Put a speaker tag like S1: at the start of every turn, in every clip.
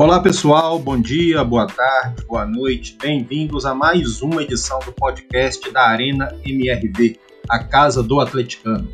S1: Olá pessoal, bom dia, boa tarde, boa noite, bem-vindos a mais uma edição do podcast da Arena MRV, a casa do atleticano.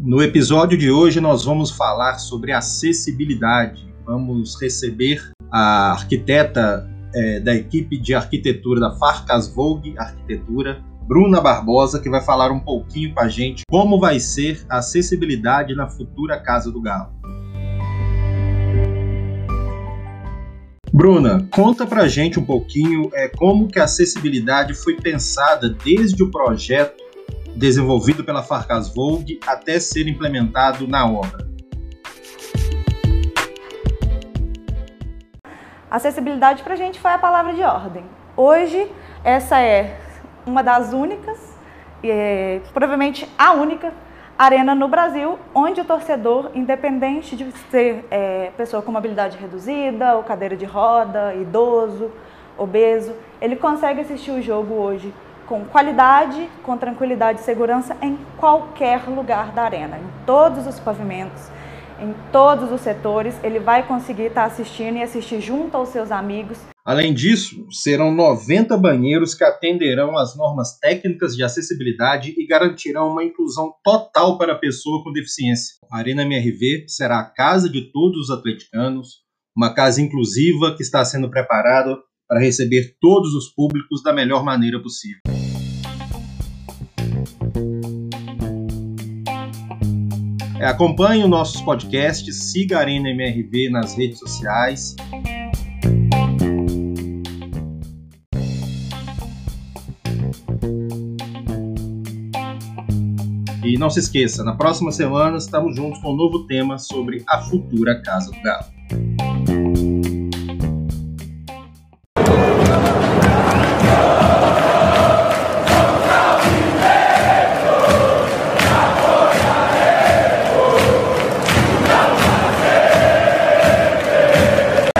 S1: No episódio de hoje nós vamos falar sobre acessibilidade. Vamos receber a arquiteta é, da equipe de arquitetura da Farcas Vogue Arquitetura, Bruna Barbosa, que vai falar um pouquinho com a gente como vai ser a acessibilidade na futura Casa do Galo. Bruna, conta pra gente um pouquinho é, como que a acessibilidade foi pensada desde o projeto desenvolvido pela Farcas Vogue até ser implementado na obra.
S2: Acessibilidade para a gente foi a palavra de ordem. Hoje, essa é uma das únicas, é, provavelmente a única arena no Brasil onde o torcedor, independente de ser é, pessoa com mobilidade reduzida, ou cadeira de roda, idoso, obeso, ele consegue assistir o jogo hoje com qualidade, com tranquilidade e segurança em qualquer lugar da arena, em todos os pavimentos, em todos os setores, ele vai conseguir estar assistindo e assistir junto aos seus amigos.
S1: Além disso, serão 90 banheiros que atenderão às normas técnicas de acessibilidade e garantirão uma inclusão total para a pessoa com deficiência. A Arena MRV será a casa de todos os atleticanos, uma casa inclusiva que está sendo preparada para receber todos os públicos da melhor maneira possível. Acompanhe os nossos podcasts, siga a Arena MRV nas redes sociais. E não se esqueça, na próxima semana estamos juntos com um novo tema sobre a futura Casa do Galo.